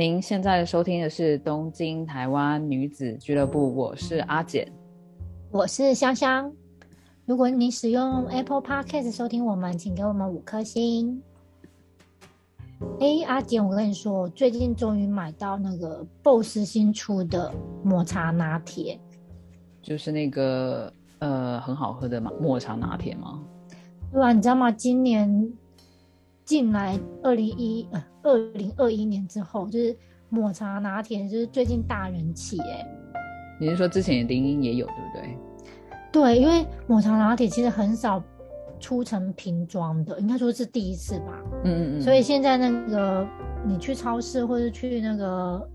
您现在收听的是东京台湾女子俱乐部，我是阿简，我是香香。如果你使用 Apple Podcast 收听我们，请给我们五颗星。哎，阿简，我跟你说，我最近终于买到那个 BOSS 新出的抹茶拿铁，就是那个呃很好喝的嘛抹茶拿铁吗？对啊，你知道吗？今年进来二零一呃二零二一年之后，就是抹茶拿铁就是最近大人气哎。你是说之前林英也有对不对？对，因为抹茶拿铁其实很少出成瓶装的，应该说是第一次吧。嗯嗯嗯。所以现在那个你去超市或者去那个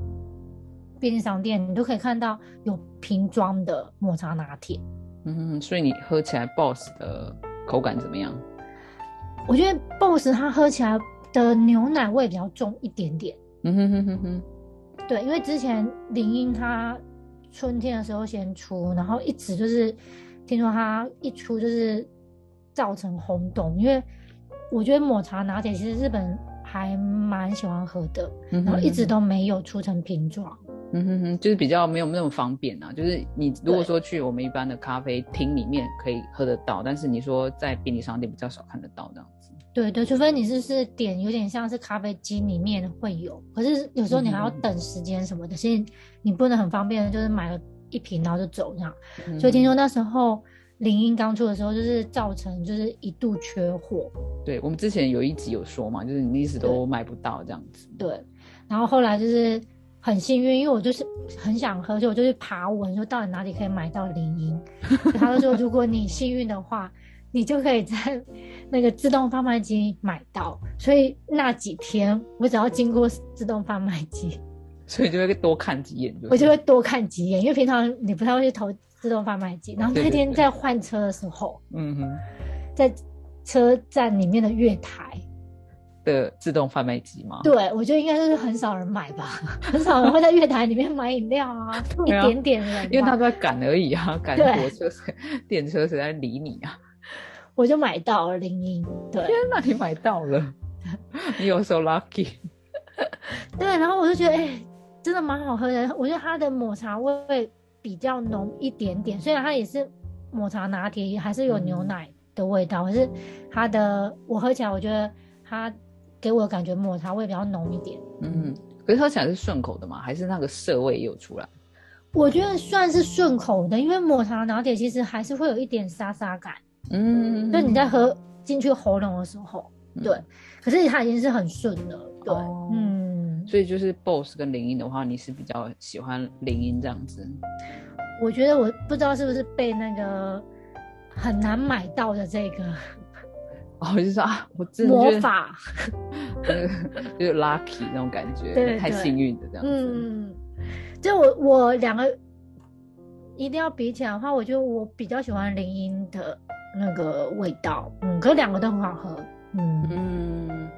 便利商店，你都可以看到有瓶装的抹茶拿铁。嗯，所以你喝起来 BOSS 的口感怎么样？我觉得 BOSS 它喝起来的牛奶味比较重一点点。嗯哼哼哼哼。对，因为之前林英她春天的时候先出，然后一直就是听说她一出就是造成轰动，因为我觉得抹茶拿铁其实日本还蛮喜欢喝的，然后一直都没有出成瓶装。嗯哼哼，就是比较没有那么方便啊。就是你如果说去我们一般的咖啡厅里面可以喝得到，但是你说在便利商店比较少看得到这样子。对对，除非你是是点有点像是咖啡机里面会有，可是有时候你还要等时间什么的，所以你不能很方便的，就是买了一瓶然后就走这样。所以听说那时候林荫刚出的时候，就是造成就是一度缺货。对我们之前有一集有说嘛，就是你一直都买不到这样子。对，然后后来就是很幸运，因为我就是很想喝，所以我就去爬文，说到底哪里可以买到林荫。他就说，如果你幸运的话。你就可以在 那个自动贩卖机买到，所以那几天我只要经过自动贩卖机，所以就会多看几眼。我就会多看几眼，因为平常你不太会去投自动贩卖机。然后那天在换车的时候，嗯哼，在车站里面的月台的自动贩卖机吗？对，我觉得应该是很少人买吧，很少人会在月台里面买饮料啊，一点点人，因为他都在赶而已啊，赶火车、电车谁在理你啊？我就买到了铃音，对，天哪，你买到了，你有 so lucky，对，然后我就觉得，哎，真的蛮好喝的。我觉得它的抹茶味比较浓一点点，虽然它也是抹茶拿铁，还是有牛奶的味道，可是它的我喝起来，我觉得它给我的感觉抹茶味比较浓一点。嗯，可是喝起来是顺口的嘛？还是那个涩味也有出来？我觉得算是顺口的，因为抹茶拿铁其实还是会有一点沙沙感。嗯，就你在喝进去喉咙的时候，对，可是它已经是很顺了，对，嗯，所以就是 BOSS 跟林音的话，你是比较喜欢林音这样子？我觉得我不知道是不是被那个很难买到的这个，哦，就说啊，我真的魔法，就是 lucky 那种感觉，太幸运的这样子。嗯，就我我两个一定要比起来的话，我觉得我比较喜欢林音的。那个味道，嗯，可两个都很好喝，嗯嗯，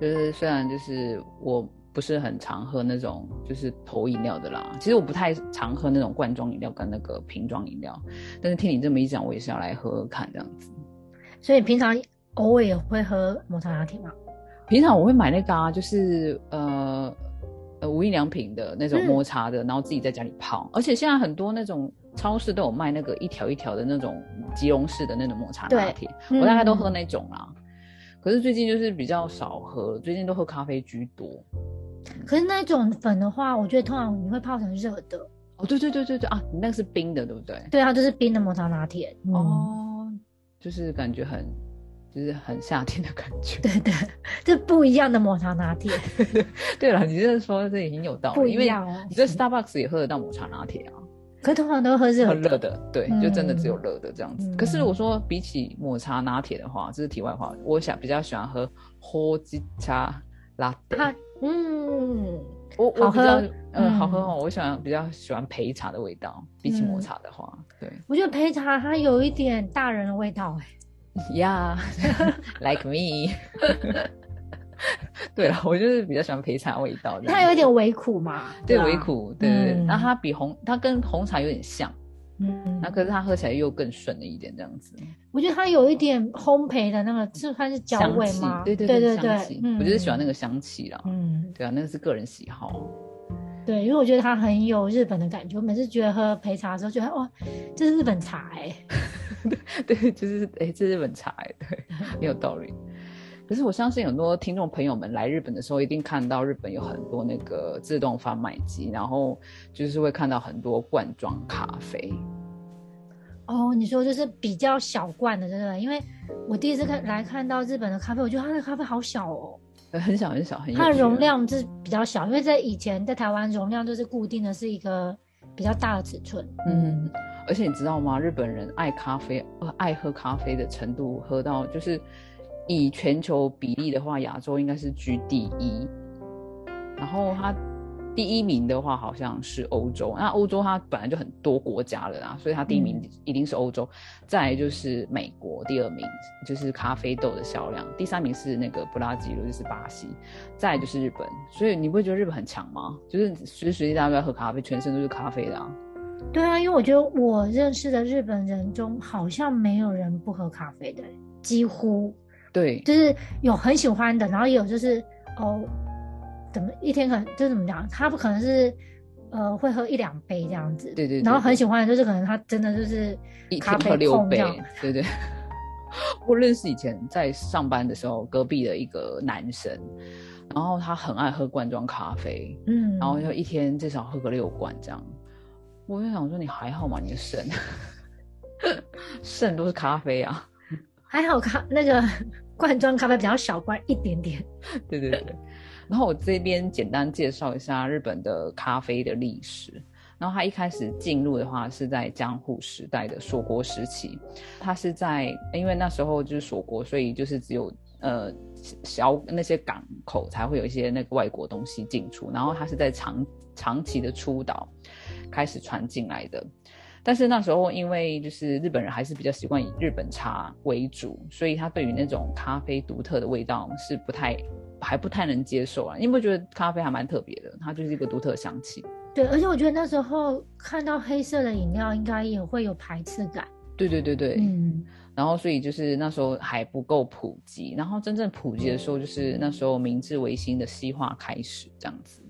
就是虽然就是我不是很常喝那种就是投饮料的啦，其实我不太常喝那种罐装饮料跟那个瓶装饮料，但是听你这么一讲，我也是要来喝喝看这样子。所以平常偶尔也会喝抹茶拿铁吗？平常我会买那个啊，就是呃呃无印良品的那种抹茶的，然后自己在家里泡，而且现在很多那种。超市都有卖那个一条一条的那种吉隆式的那种抹茶拿铁，我大概都喝那种啦。可是最近就是比较少喝，最近都喝咖啡居多。可是那种粉的话，我觉得通常你会泡成热的。哦，对对对对对啊，你那个是冰的，对不对？对啊，就是冰的抹茶拿铁。哦，就是感觉很，就是很夏天的感觉。对对，这不一样的抹茶拿铁。对了，你这说这已经有道理，不一样哦。你在 Starbucks 也喝得到抹茶拿铁啊？可通常都喝热，喝热的，对，就真的只有热的这样子。可是我说比起抹茶拿铁的话，这是题外话，我想比较喜欢喝喝鸡茶拉铁。嗯，我我比较嗯好喝哦，我喜欢比较喜欢焙茶的味道，比起抹茶的话，对。我觉得焙茶它有一点大人的味道，哎。Yeah，like me。对了，我就是比较喜欢焙茶味道，它有一点微苦嘛，对，微苦，对对对。然后它比红，它跟红茶有点像，嗯，那可是它喝起来又更顺了一点，这样子。我觉得它有一点烘焙的那个，这算是焦味吗？对对对对香嗯，我就是喜欢那个香气啦。嗯，对啊，那个是个人喜好。对，因为我觉得它很有日本的感觉。我每次觉得喝焙茶的时候，觉得哇，这是日本茶 哎、对，就是哎、这是日本茶哎，对，很有道理。可是我相信很多听众朋友们来日本的时候，一定看到日本有很多那个自动贩卖机，然后就是会看到很多罐装咖啡。哦，你说就是比较小罐的，对不对？因为我第一次看来看到日本的咖啡，我觉得它的咖啡好小哦，呃很小很小，很小它的容量是比较小，因为在以前在台湾容量就是固定的是一个比较大的尺寸。嗯，而且你知道吗？日本人爱咖啡，呃，爱喝咖啡的程度，喝到就是以全球比例的话，亚洲应该是居第一。然后它第一名的话，好像是欧洲。那欧洲它本来就很多国家了啦，所以它第一名一定是欧洲。再来就是美国，第二名就是咖啡豆的销量，第三名是那个布拉吉鲁，就是巴西。再来就是日本。所以你不会觉得日本很强吗？就是随时随地大家都在喝咖啡，全身都是咖啡的啊。对啊，因为我觉得我认识的日本人中，好像没有人不喝咖啡的，几乎对，就是有很喜欢的，然后也有就是哦，怎么一天可能就是怎么讲，他不可能是呃会喝一两杯这样子，对对对然后很喜欢的就是可能他真的就是一咖啡天喝六杯对对。我认识以前在上班的时候，隔壁的一个男生，然后他很爱喝罐装咖啡，嗯，然后就一天至少喝个六罐这样。我就想说，你还好吗？你的肾，肾都是咖啡啊。还好咖那个罐装咖啡比较小罐一点点，对对对。然后我这边简单介绍一下日本的咖啡的历史。然后它一开始进入的话是在江户时代的锁国时期，它是在因为那时候就是锁国，所以就是只有呃小那些港口才会有一些那个外国东西进出，然后它是在长长期的出岛开始传进来的。但是那时候，因为就是日本人还是比较习惯以日本茶为主，所以他对于那种咖啡独特的味道是不太还不太能接受啊。你有没有觉得咖啡还蛮特别的？它就是一个独特的香气。对，而且我觉得那时候看到黑色的饮料，应该也会有排斥感，对对对对，嗯，然后所以就是那时候还不够普及，然后真正普及的时候，就是那时候明治维新的西化开始这样子。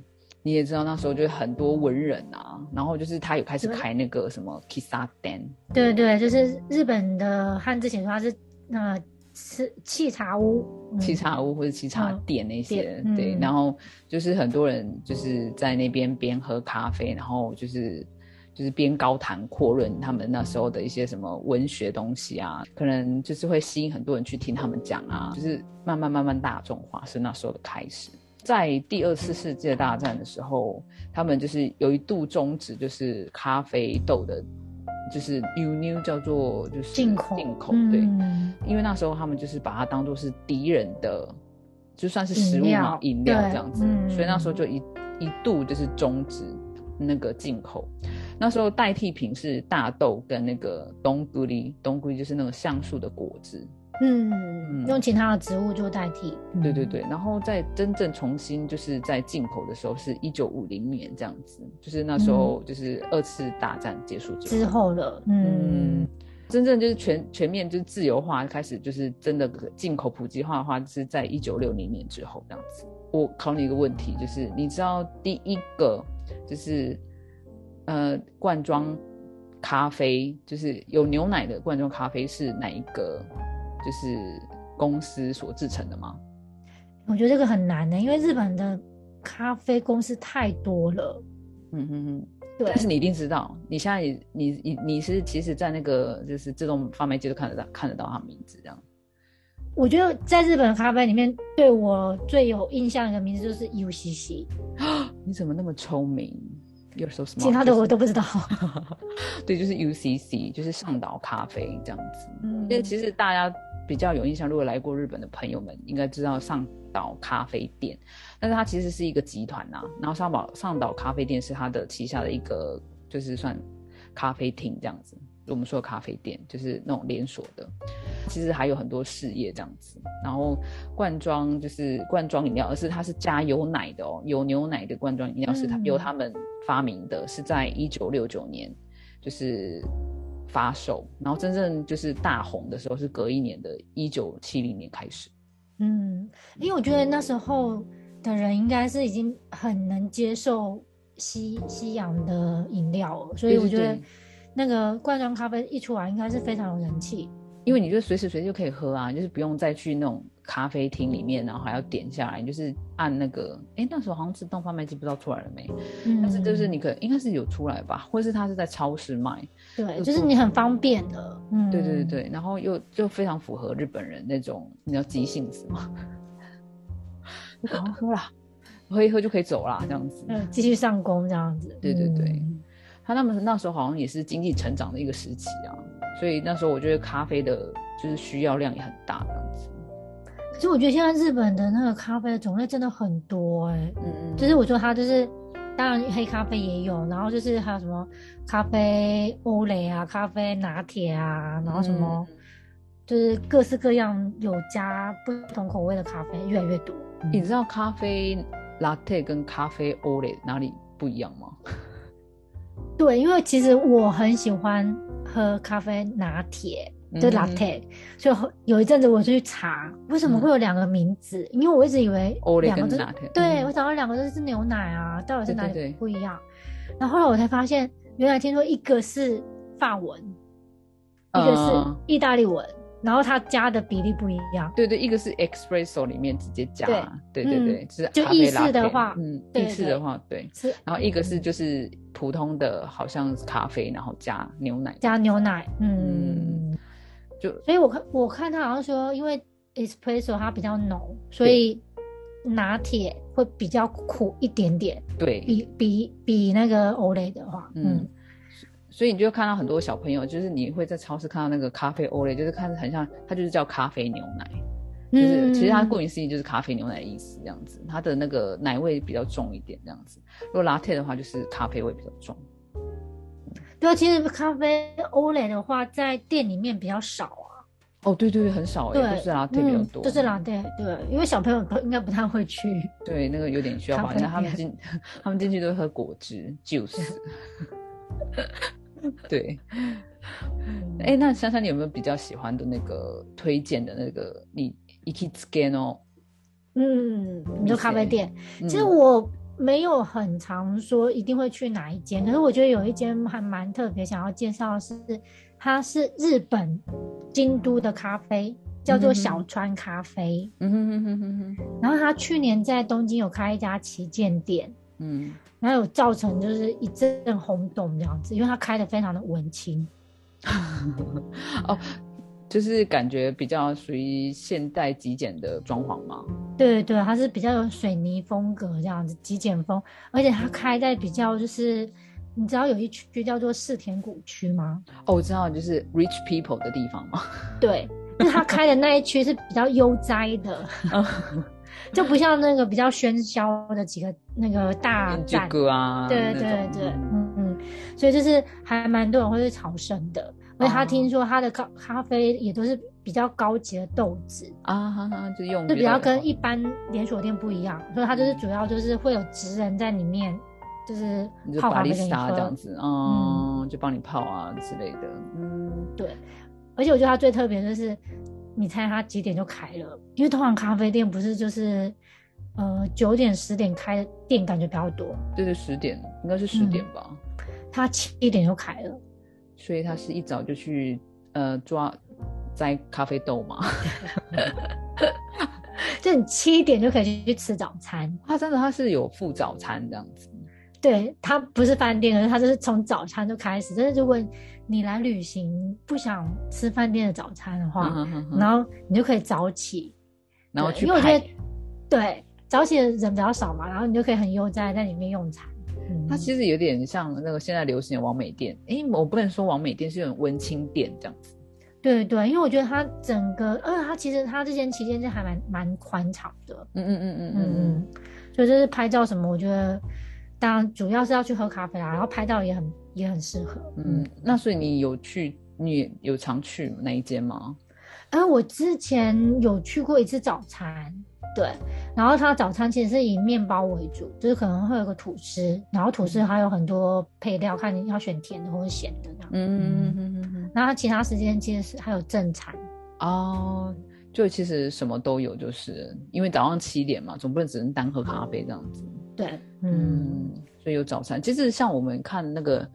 你也知道那时候就是很多文人啊，然后就是他有开始开那个什么 kissa den，对对，就是日本的汉字写出它是那个是沏茶屋，嗯。沏茶屋或者沏茶店那些，嗯对，然后就是很多人就是在那边边喝咖啡，然后就是就是边高谈阔论他们那时候的一些什么文学东西啊，可能就是会吸引很多人去听他们讲啊，就是慢慢慢慢大众化是那时候的开始。在第二次世界大战的时候，他们就是有一度终止，就是咖啡豆的，就是輸入叫做就是进口进口对。嗯因为那时候他们就是把它当做是敌人的，就算是食物嘛饮料，料这样子，嗯所以那时候就一一度就是终止那个进口。那时候代替品是大豆跟那个冬菇梨，冬菇梨就是那个橡树的果汁，嗯，用其他的植物做代替，嗯，对对对。然后在真正重新就是在进口的时候是一九五零年这样子，就是那时候就是二次大战结束之后，嗯之后了，嗯。嗯，真正就是全全面就是自由化开始，就是真的进口普及化的话，就是在一九六零年之后这样子。我考你一个问题，就是你知道第一个就是呃罐装咖啡，就是有牛奶的罐装咖啡是哪一个就是公司所制成的吗？我觉得这个很难的，因为日本的咖啡公司太多了，嗯哼哼。对但是你一定知道，你现在你你你是其实，在那个就是自动贩卖机都看得到看得到他名字这样。我觉得在日本的咖啡里面，对我最有印象的名字就是 UCC，你怎么那么聪明？You're so smart。其他的我都不知道。对，就是 UCC，就是上岛咖啡这样子。嗯因为其实大家比较有印象，如果来过日本的朋友们应该知道上岛咖啡店，但是它其实是一个集团呐、然后上岛上岛咖啡店是它的旗下的一个，就是算咖啡厅这样子。我们说的咖啡店就是那种连锁的，其实还有很多事业这样子。然后罐装就是罐装饮料，而是它是加有奶的哦，有牛奶的罐装饮料是它嗯由他们发明的，是在一九六九年就是发售，然后真正就是大红的时候是隔一年的一九七零年开始。嗯，因为我觉得那时候的人应该是已经很能接受西西洋的饮料了，所以我觉得那个罐装咖啡一出来，应该是非常有人气。因为你就随时随地就可以喝啊，就是不用再去那种咖啡厅里面，然后还要点下来，就是按那个，哎，那时候好像自动贩卖机不知道出来了没？嗯，但是就是你可应该是有出来吧，或者是它是在超市卖。对，就是你很方便的。嗯，对对对对，然后又就非常符合日本人那种你要急性子嘛，你赶快喝啦，喝一喝就可以走啦，这样子。嗯，继续上工这样子。对对对，他那么那时候好像也是经济成长的一个时期啊。所以那时候我觉得咖啡的就是需要量也很大这样子。可是我觉得现在日本的那个咖啡的种类真的很多哎，嗯嗯，就是我说它就是，当然黑咖啡也有，然后就是还有什么咖啡欧蕾啊、咖啡拿铁啊，然后什么就是各式各样有加不同口味的咖啡越来越多。你知道咖啡 latte 跟咖啡欧蕾哪里不一样吗？对，因为其实我很喜欢。喝咖啡拿铁的 latte，所以有一阵子我就去查为什么会有两个名字，因为我一直以为两个都是对我找到两个都是牛奶啊，到底是哪里不一样？然后后来我才发现，原来听说一个是法文，一个是意大利文。然后它加的比例不一样，对对，一个是 espresso 里面直接加，对对对，是就意式的话，嗯，意式的话，对，是。然后一个是就是普通的，好像是咖啡，然后加牛奶，加牛奶，嗯，就所以我看我看他好像说，因为 espresso 它比较浓，所以拿铁会比较苦一点点，对比比比那个欧蕾的话，嗯。所以你就看到很多小朋友，就是你会在超市看到那个咖啡欧蕾，就是看着很像，它就是叫咖啡牛奶，就是其实它顾名思义就是咖啡牛奶的意思，这样子，它的那个奶味比较重一点，这样子。如果拿铁的话，就是咖啡味比较重。对啊，其实咖啡欧蕾的话，在店里面比较少啊。哦，对对对，很少哎，都是拿铁比较多，就是拿铁，对，因为小朋友应该不太会去。对，那个有点需要吧，因为他们进 他们进去都会喝果汁 juice。对，哎，那珊珊，你有没有比较喜欢的那个推荐的那个你 Ikitscan 哦？嗯，你说咖啡店，其实我没有很常说一定会去哪一间，可是我觉得有一间还蛮特别，想要介绍的是，它是日本京都的咖啡，叫做小川咖啡。嗯哼哼哼哼哼。然后他去年在东京有开一家旗舰店。嗯。然后有造成就是一阵轰动这样子，因为它开的非常的文青，哦，就是感觉比较属于现代极简的装潢吗。对对对，它是比较有水泥风格这样子，极简风，而且它开在比较就是，你知道有一区叫做四田谷区吗？哦，我知道，就是 rich people 的地方吗。对，那它开的那一区是比较悠哉的。就不像那个比较喧嚣的几个那个大站啊，对对对，嗯嗯，所以就是还蛮多人会去朝圣的。而且他听说他的咖咖啡也都是比较高级的豆子啊，哈哈，就用就比较跟一般连锁店不一样，所以他就是主要就是会有职人在里面，就是泡咖啡给你喝这样子，嗯，就帮你泡啊之类的，嗯，对。而且我觉得他最特别的是。你猜他几点就开了？因为通常咖啡店不是就是，呃，九点十点开的店感觉比较多。对对，十点应该是十点吧。他七点就开了，所以他是一早就去呃抓摘咖啡豆嘛。就你七点就可以去吃早餐。他真的他是有附早餐这样子。对他不是饭店，他就是从早餐就开始。但是如果你来旅行不想吃饭店的早餐的话，然后你就可以早起，然后去因为我觉得对早起的人比较少嘛，然后你就可以很悠哉在里面用餐。它其实有点像那个现在流行的王美店，哎，我不能说王美店是种温馨店这样子。对对，因为我觉得它整个，呃，它其实它这间旗舰店还蛮蛮宽敞的。嗯嗯嗯嗯嗯嗯，所以就是拍照什么，我觉得。当然，主要是要去喝咖啡啦，然后拍照也很也很适合。嗯，那所以你有去，你有常去那一间吗？哎，我之前有去过一次早餐，对，然后它早餐其实是以面包为主，就是可能会有个吐司，然后吐司还有很多配料，看你要选甜的或者咸的这样。嗯嗯嗯嗯嗯。然后其他时间其实是还有正餐。哦，就其实什么都有，就是因为早上七点嘛，总不能只能单喝咖啡这样子。对，嗯，所以有早餐。其实像我们看那个，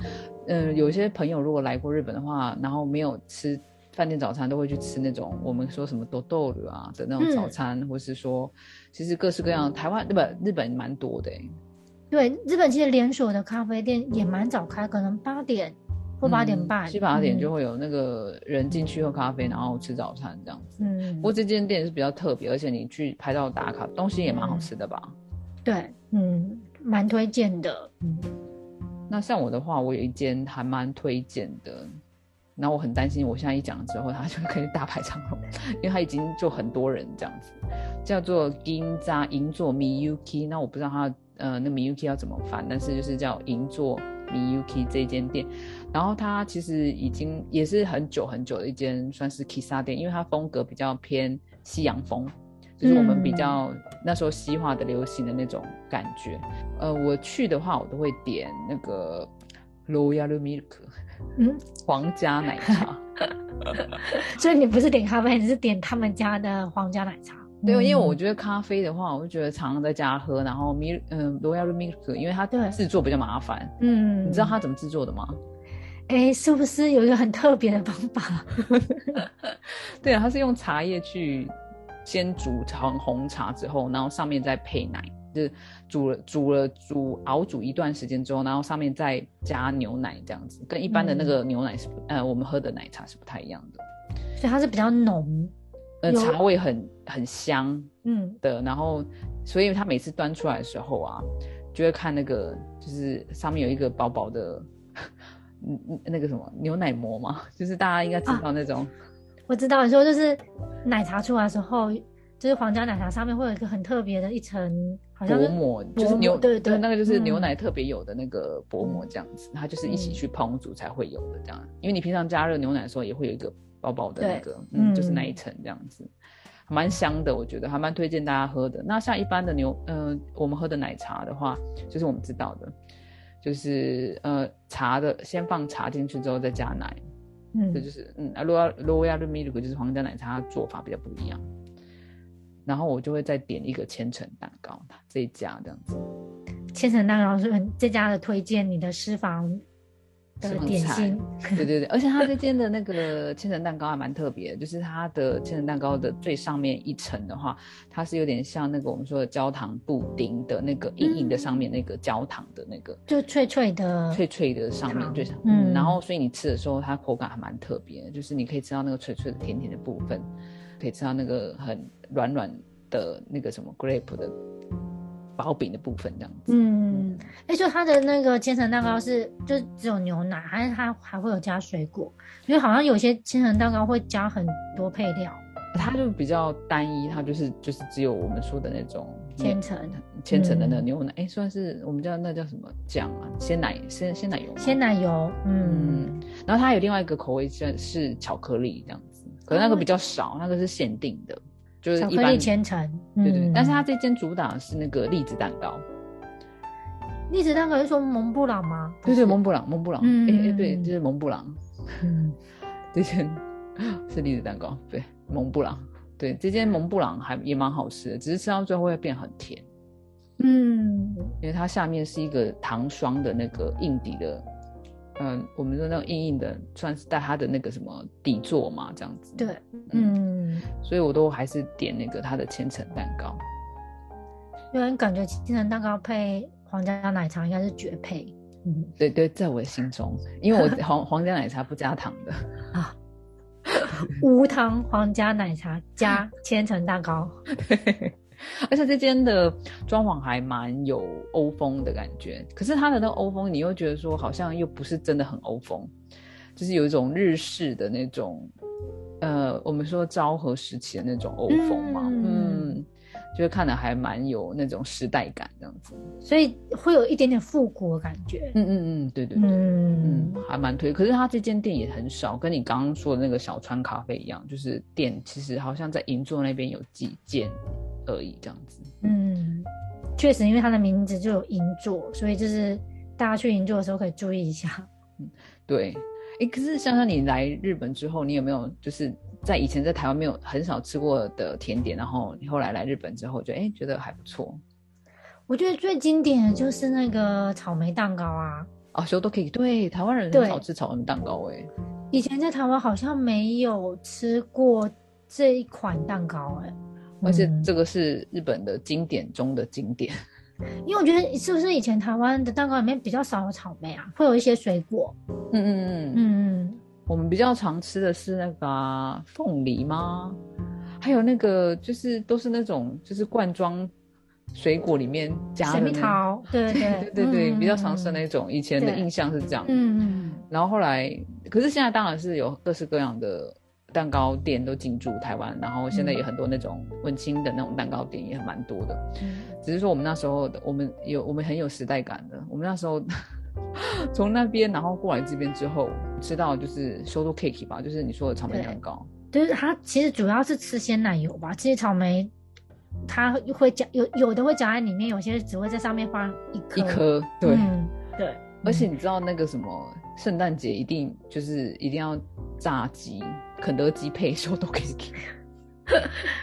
嗯，有些朋友如果来过日本的话，然后没有吃。饭店早餐都会去吃那种我们说什么豆豆乳啊的那种早餐，或是说其实各式各样台湾对不日本蛮多的对，日本其实连锁的咖啡店也蛮早开，可能八点或八点半，七八点就会有那个人进去喝咖啡，然后吃早餐这样子。嗯，不过这间店是比较特别，而且你去拍照打卡，东西也蛮好吃的吧？对，嗯，蛮推荐的。嗯，那像我的话，我有一间还蛮推荐的。然后我很担心，我现在一讲了之后，他就可以大排长龙，因为他已经就很多人这样子，叫做 Ginza 银座 Miyuki。那我不知道他呃那 Miyuki 要怎么翻，但是就是叫银座 Miyuki 这间店。然后它其实已经也是很久很久的一间算是 Kissa 店，因为它风格比较偏西洋风，就是我们比较那时候西化的流行的那种感觉。呃，我去的话，我都会点那个 Royal Milk。嗯，皇家奶茶，所以你不是点咖啡，你是点他们家的皇家奶茶。对，因为我觉得咖啡的话，我就觉得常常在家喝，然后 milk，嗯，royal milk，因为它制作比较麻烦。嗯，你知道它怎么制作的吗？哎，是不是有一个很特别的方法？对啊，它是用茶叶去先煮成红茶之后，然后上面再配奶。是煮了煮了煮熬煮一段时间之后，然后上面再加牛奶，这样子跟一般的那个牛奶是呃我们喝的奶茶是不太一样的，所以它是比较浓，呃茶味很很香，嗯的，然后所以它每次端出来的时候啊，就会看那个就是上面有一个薄薄的，嗯那个什么牛奶膜嘛，就是大家应该知道那种，我知道你说就是奶茶出来的时候。就是皇家奶茶上面会有一个很特别的一层，好像薄膜，就是牛对对，那个就是牛奶特别有的那个薄膜这样子，它就是一起去烹煮才会有的这样。因为你平常加热牛奶的时候也会有一个薄薄的那个，嗯，就是那一层这样子，蛮香的，我觉得还蛮推荐大家喝的。那像一般的牛，嗯，我们喝的奶茶的话，就是我们知道的，就是呃茶的先放茶进去之后再加奶，嗯，这就是嗯，Royal Royal Milk 就是皇家奶茶做法比较不一样。然后我就会再点一个千层蛋糕，这一家这样子。千层蛋糕是很这家的推荐，你的私房的点心。对对对，而且它这间的那个千层蛋糕还蛮特别，就是它的千层蛋糕的最上面一层的话，它是有点像那个我们说的焦糖布丁的那个硬硬的上面那个焦糖的那个，就脆脆的，脆脆的上面最上。嗯，然后所以你吃的时候，它口感还蛮特别，就是你可以吃到那个脆脆的甜甜的部分。可以吃到那个很软软的那个什么 grape 的薄饼的部分，这样子。嗯，哎，就它的那个千层蛋糕是就只有牛奶，还是它还会有加水果？因为好像有些千层蛋糕会加很多配料，它就比较单一，它就是就是只有我们说的那种千层千层的那个牛奶，哎，算是我们叫那叫什么酱啊？鲜奶鲜鲜奶油，鲜奶油，嗯。然后它有另外一个口味是是巧克力这样子。可是那个比较少，那个是限定的，就是一般千层，对对。但是它这间主打是那个栗子蛋糕。栗子蛋糕是说蒙布朗吗？对对，蒙布朗，蒙布朗。哎哎，对，就是蒙布朗。嗯，这间是栗子蛋糕，对，蒙布朗。对，这间蒙布朗还也蛮好吃的，只是吃到最后会变很甜。嗯，因为它下面是一个糖霜的那个硬底的。嗯，我们说那种硬硬的，算是带它的那个什么底座嘛，这样子。对，嗯，所以我都还是点那个它的千层蛋糕，因为感觉千层蛋糕配皇家奶茶应该是绝配。嗯，对对，在我的心中，因为我 皇皇家奶茶不加糖的。啊，无糖皇家奶茶加千层蛋糕。而且这间的装潢还蛮有欧风的感觉，可是它的那个欧风，你又觉得说好像又不是真的很欧风，就是有一种日式的那种，呃，我们说昭和时期的那种欧风嘛，嗯，就是看的还蛮有那种时代感这样子。所以会有一点点复古的感觉。嗯嗯嗯，对对对，嗯嗯，还蛮推。可是它这间店也很少，跟你刚刚说的那个小川咖啡一样，就是店其实好像在银座那边有几间而已这样子。嗯，确实，因为它的名字就有银座，所以就是大家去银座的时候可以注意一下。对，哎，可是香香，你来日本之后，你有没有就是在以前在台湾没有很少吃过的甜点，然后你后来来日本之后就哎觉得还不错我觉得最经典的就是那个草莓蛋糕啊，哦，修都可以。对，台湾人很对少吃草莓蛋糕哎。以前在台湾好像没有吃过这一款蛋糕、哎，而且嗯这个是日本的经典中的经典。因为我觉得是不是以前台湾的蛋糕里面比较少有草莓啊，会有一些水果。嗯嗯嗯，嗯嗯，我们比较常吃的是那个啊凤、梨吗？还有那个就是都是那种就是罐装水果里面加水的桃，对对对对对，嗯比较常吃的那种。以前的印象是这样。嗯嗯然后后来，可是现在当然是有各式各样的蛋糕店都进驻台湾，然后现在也很多那种文青的那种蛋糕店也蛮多的。嗯只是说我们那时候的，我们有我们很有时代感的。我们那时候 从那边然后过来这边之后，吃到就是 s h o cake 吧，就是你说的草莓蛋糕。就是它其实主要是吃鲜奶油吧。其实草莓它会夹有有的会夹在里面，有些只会在上面放一颗一颗，对。嗯对，而且你知道那个什么，圣诞节一定就是一定要炸鸡，肯德基配 h o d o cake。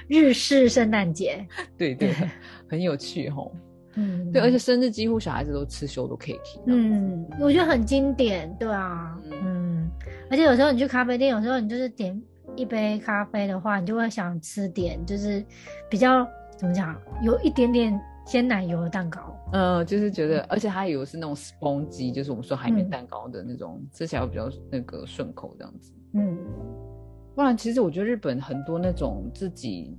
日式圣诞节，对对，很 很有趣吼。嗯，对，而且生日几乎小孩子都吃 h o d o cake。嗯，我觉得很经典，对啊，嗯嗯，而且有时候你去咖啡店，有时候你就是点一杯咖啡的话，你就会想吃点就是比较怎么讲，有一点点鲜奶油的蛋糕。嗯，就是觉得，而且它有是那种 spongy，就是我们说海绵嗯蛋糕的那种，吃起来会比较那个顺口这样子。嗯，不然，其实我觉得日本很多那种自己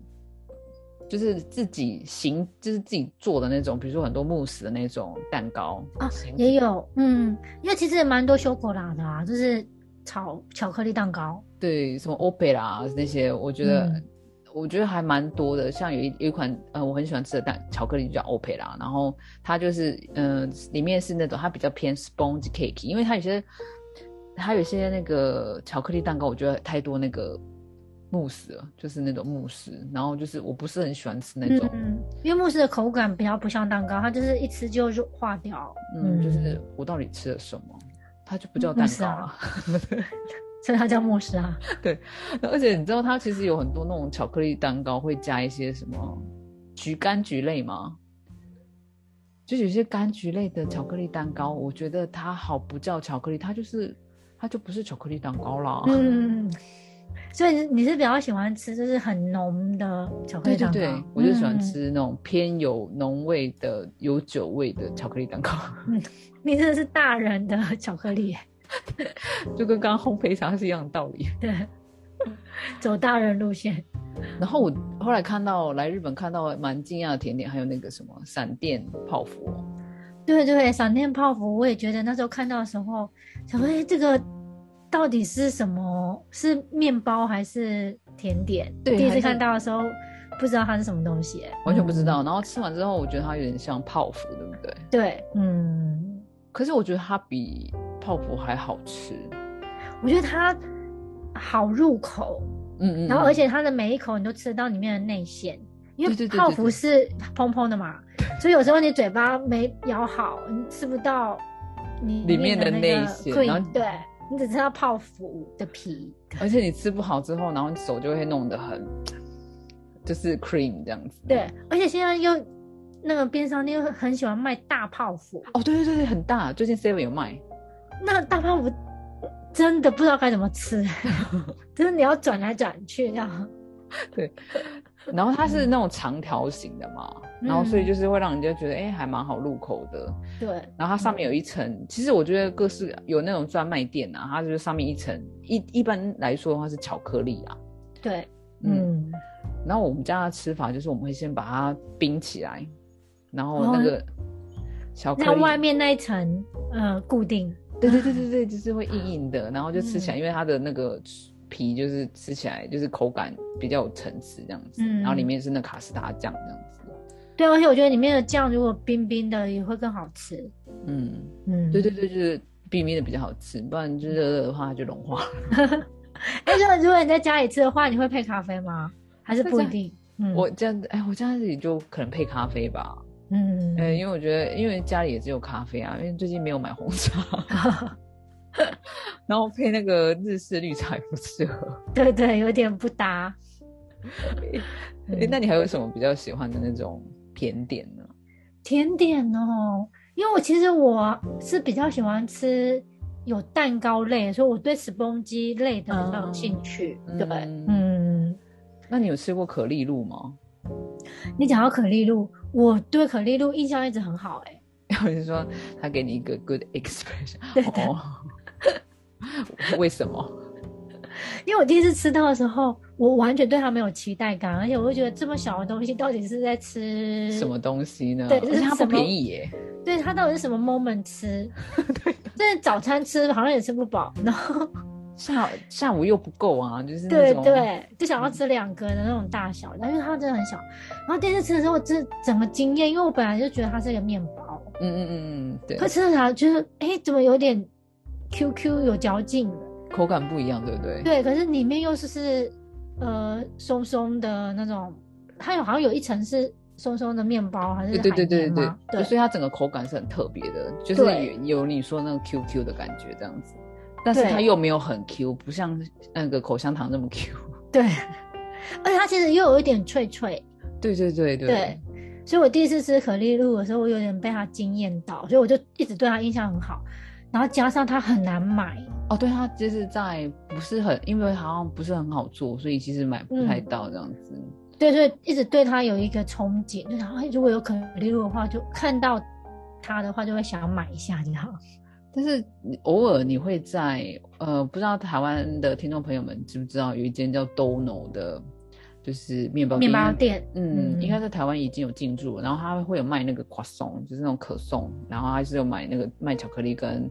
就是自己行，就是自己做的那种，比如说很多慕斯的那种蛋糕啊也有，嗯，因为其实也蛮多修果拉的啊，就是炒巧克力蛋糕。对什么 opera 那些，我觉得、嗯我觉得还蛮多的。像有一有一款呃我很喜欢吃的蛋巧克力就叫 opera，然后它就是呃里面是那种它比较偏 sponge cake，因为它有些它有些那个巧克力蛋糕，我觉得太多那个慕斯了，就是那种慕斯，然后就是我不是很喜欢吃那种。嗯，因为慕斯的口感比较不像蛋糕，它就是一吃就融化掉。嗯，就是我到底吃了什么？它就不叫蛋糕慕了。所以它叫慕斯啊。对而且你知道，它其实有很多那种巧克力蛋糕会加一些什么橘柑橘类吗？就有些柑橘类的巧克力蛋糕，我觉得它好不叫巧克力，它就是它就不是巧克力蛋糕啦。嗯，所以你是比较喜欢吃就是很浓的巧克力蛋糕？对对，我就喜欢嗯。吃那种偏有浓味的、有酒味的巧克力蛋糕，嗯你真的是大人的巧克力，就跟刚刚烘焙茶是一样的道理。对，走大人路线。然后我后来看到来日本看到蛮惊讶的甜点，还有那个什么闪电泡芙哦，对对，闪电泡芙，我也觉得那时候看到的时候，想说，哎，这个到底是什么？是面包还是甜点？对第一次看到的时候，不知道它是什么东西，哎完全不知道。嗯然后吃完之后，我觉得它有点像泡芙，对不对？对，嗯，可是我觉得它比泡芙还好吃。我觉得它好入口，嗯嗯，然后而嗯且它的每一口你都吃得到里面的内馅，因为对对对泡对对芙是蓬蓬的嘛，所以有时候你嘴巴没咬好，你吃不到你里面的的那个内馅 cream，然后对你只吃到泡芙的皮。而且你吃不好之后，然后你手就会弄得很，就是 cream 这样子。对，而且现在又那个边商店又很喜欢卖大泡芙，哦，对对对对，很大。最近 Seven 有卖。那个大泡芙真的不知道该怎么吃，就是你要转来转去这样。然后它是那种长条形的嘛，嗯。然后所以就是会让人家觉得哎、还蛮好入口的。对，然后它上面有一层，其实我觉得各式有那种专卖店啊，它就是上面一层一一般来说的话是巧克力啊，对，嗯，嗯，然后我们家的吃法就是我们会先把它冰起来，然后那个巧克力，让外面那一层呃固定。对对对对对，就是会硬硬的，然后就吃起来，因为它的那个皮就是吃起来就是口感比较有层次这样子，嗯然后里面是那卡斯达酱这样子。对，而且我觉得里面的酱如果冰冰的也会更好吃。嗯，嗯，对对对，就是冰冰的比较好吃，不然就是热热的话它就融化了。哎，就如果你在家里吃的话，你会配咖啡吗？还是不一定？嗯，我这样子，哎，我这样子也就可能配咖啡吧。嗯，哎，因为我觉得，因为家里也只有咖啡啊，因为最近没有买红茶，然后配那个日式绿茶也不适合。对对，有点不搭。哎，那你还有什么比较喜欢的那种甜点呢？甜点哦，因为我其实我是比较喜欢吃有蛋糕类，所以我对 sponge 类的比较有兴趣。嗯对，嗯嗯，那你有吃过可丽露吗？你讲到可丽露，我对可丽露印象一直很好、欸，我是说，他给你一个 good expression。对的哦，为什么？因为我第一次吃到的时候，我完全对它没有期待感，而且我会觉得这么小的东西到底是在吃什么？东西呢？对而且它不便宜耶。对，它到底是什么 moment 吃？对，这早餐吃好像也吃不饱，然后 下下午又不够啊，就是那对种对，就想要吃两个的那种大小，但是它真的很小。然后第一次吃的时候，我真的整个惊艳，因为我本来就觉得它是一个面包，嗯嗯嗯嗯，对可，吃了它就是，哎，怎么有点 QQ 有嚼劲？口感不一样，对不对？对，可是里面又是是呃松松的那种，它有好像有一层是松松的面包还是对对对对对对，所以它整个口感是很特别的，就是有有你说那个 QQ 的感觉这样子，但是它又没有很 Q，不像那个口香糖那么 Q。对，而且它其实又有一点脆脆，对对对。对，所以我第一次吃可丽露的时候，我有点被它惊艳到，所以我就一直对它印象很好。然后加上它很难买，哦，对，它就是在不是很，因为好像不是很好做，所以其实买不太嗯到这样子。对，所以一直对它有一个憧憬，就想哎，如果有可丽露的话，就看到它的话就会想要买一下这样。但是偶尔你会在呃，不知道台湾的听众朋友们知不知道有一间叫 Dono 的，就是面包面包店。嗯，嗯。应该在台湾已经有进驻，然后他会有卖那个 croissant，就是那种可颂，然后还是有买那个卖巧克力跟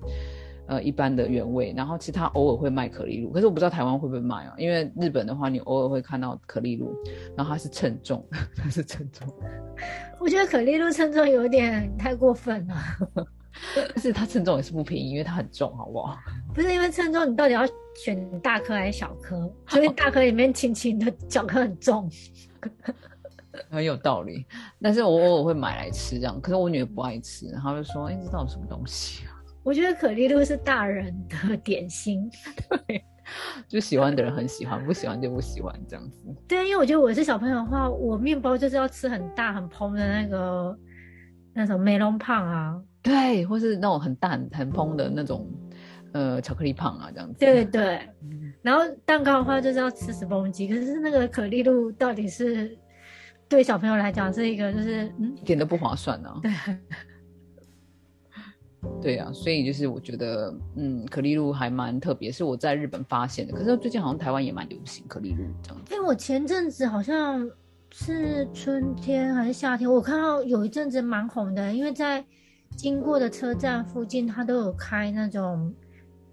呃一般的原味，然后其实它偶尔会卖可丽露，可是我不知道台湾会不会卖啊，因为日本的话你偶尔会看到可丽露，然后它是称重，它是称重，我觉得可丽露称重有点太过分了，但是它称重也是不便宜，因为它很重，好不好？不是因为称重，你到底要选大颗还是小颗？所以大颗里面轻轻的，小颗很重。很有道理，但是我偶尔会买来吃这样，可是我女儿不爱吃，然后就说：“哎、这到底什么东西啊我觉得可丽露是大人的点心，？”对就喜欢的人很喜欢，不喜欢就不喜欢这样子。对，因为我觉得我是小朋友的话，我面包就是要吃很大很蓬的那个那种梅隆胖啊，对，或是那种很大很很蓬的那种呃巧克力棒啊这样子。对对。嗯然后蛋糕的话就是要吃十公斤，可是那个可丽露到底是对小朋友来讲是一个就是嗯一点都不划算啊。对 对啊，所以就是我觉得，嗯，可丽露还蛮特别，是我在日本发现的。可是最近好像台湾也蛮流行可丽露这样子。因为我前阵子好像是春天还是夏天，我看到有一阵子蛮红的，因为在经过的车站附近，它都有开那种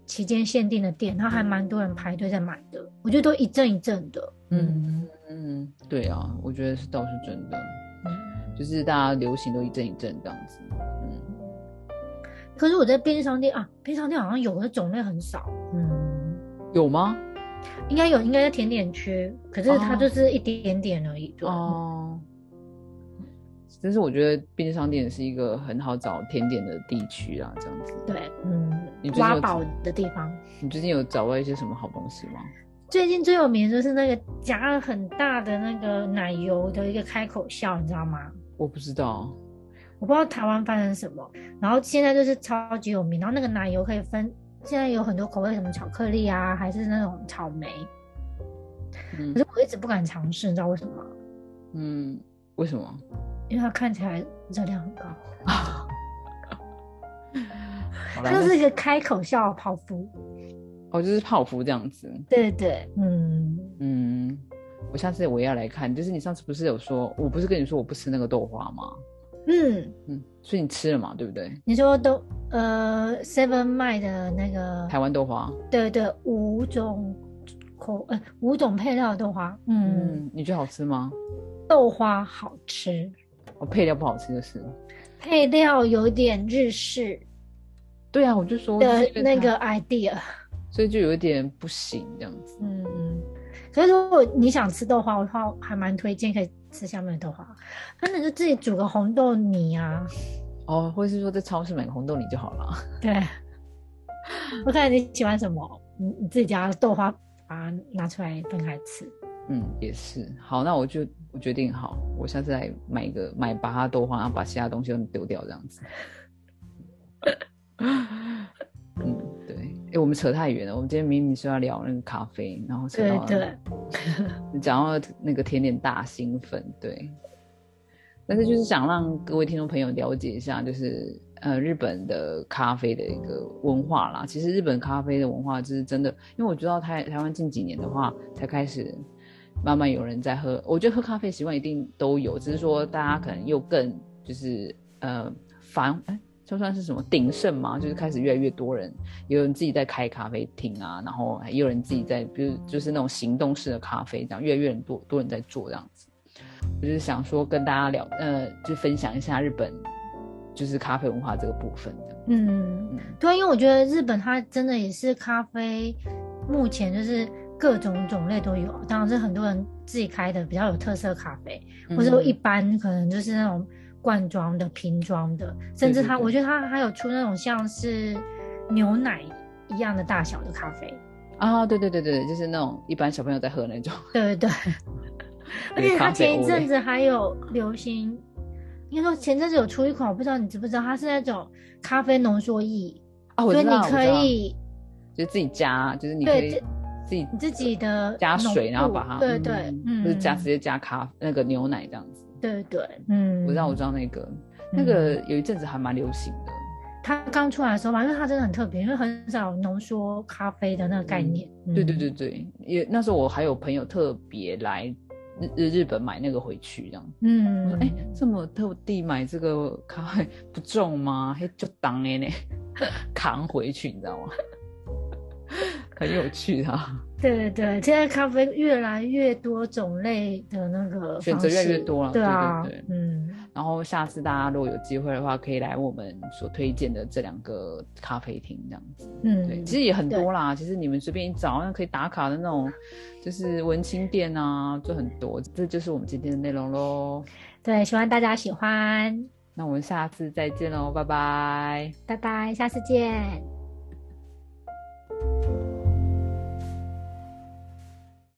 期间限定的店，然后还蛮多人排队在买的。我觉得都一阵一阵的，嗯嗯，对啊，我觉得是倒是真的，就是大家流行都一阵一阵这样子。嗯，可是我在便利商店啊，便利商店好像有的种类很少，嗯，有吗？应该有，应该在甜点区，可是它哦就是一点点而已。对，哦，但是我觉得便利商店是一个很好找甜点的地区啊，这样子。对，嗯挖宝的地方。你最近有找到一些什么好东西吗？最近最有名的就是那个夹了很大的那个奶油的一个开口笑，你知道吗？我不知道。我不知道台湾发生什么，然后现在就是超级有名，然后那个奶油可以分，现在有很多口味，什么巧克力啊，还是那种草莓，嗯可是我一直不敢尝试，你知道为什么吗？嗯，为什么？因为它看起来热量很高，好啦它就是一个开口笑泡芙。哦，就是泡芙这样子。对对，嗯，嗯，我下次我也要来看。就是你上次不是有说，我不是跟你说我不吃那个豆花吗？嗯，嗯，所以你吃了嘛，对不对？你说都呃 Seven 卖的那个，台湾豆花。对对，五种口呃五种配料的豆花，嗯，嗯，你觉得好吃吗？豆花好吃，我配料不好吃就是了。配料有点日式对啊，我就说的那个 idea，所以就有一点不行这样子。嗯嗯。可是如果你想吃豆花的话，我还蛮推荐可以吃下面的豆花，真的就自己煮个红豆泥啊，哦，或者是说在超市买个红豆泥就好了。对。我看你喜欢什么，你你自己家的豆花把它拿出来分开吃。嗯，也是。好，那我就我决定好，我下次来买一个买把它豆花，然后把其他东西都丢掉这样子。嗯，对。哎、我们扯太远了。我们今天明明是要聊那个咖啡，然后扯到对你，讲到那个甜点大兴奋，对。但是就是想让各位听众朋友了解一下，就是呃日本的咖啡的一个文化啦。其实日本咖啡的文化就是真的，因为我知道台台湾近几年的话才开始慢慢有人在喝，我觉得喝咖啡习惯一定都有，只是说大家可能又更就是呃繁哎。就算是什么鼎盛嘛，就是开始越来越多人，有人自己在开咖啡厅啊，然后也有人自己在，比如就是那种行动式的咖啡，这样越来越多多人在做这样子。我就是想说跟大家聊，呃，就分享一下日本就是咖啡文化这个部分的。嗯，嗯，对，因为我觉得日本它真的也是咖啡，目前就是各种种类都有，当然是很多人自己开的比较有特色咖啡，或者说一般可能就是那种罐装的、瓶装的，甚至它，对对我觉得它还有出那种像是牛奶一样的大小的咖啡，啊，对对对对，就是那种一般小朋友在喝那种。对对对，而且它前一阵子还有流行，应该说前阵子有出一款，我不知道你知不知道，它是那种咖啡浓缩液，啊，我知道，所以你可以。就自己加，就是你可以自己你自己的加水，然后把它对对，嗯，就是加直接加咖那个牛奶这样子。对对，嗯，我知道，我知道那个那个有一阵子还蛮流行的。它刚出来的时候嘛，因为它真的很特别，因为很少浓缩咖啡的那个概念。对对嗯对对，也那时候我还有朋友特别来日日日本买那个回去，这样。我嗯说，哎、这么特地买这个咖啡不重吗？嘿，就当哎呢，扛回去，你知道吗？很有趣啊，对对对，现在咖啡越来越多种类的那个选择越来越多了对对对嗯，然后下次大家如果有机会的话，可以来我们所推荐的这两个咖啡厅，这样子。嗯，对，其实也很多啦。其实你们随便一找，那可以打卡的那种，就是文青店啊，就很多。这就是我们今天的内容喽。对，希望大家喜欢，那我们下次再见喽，拜拜。拜拜，下次见。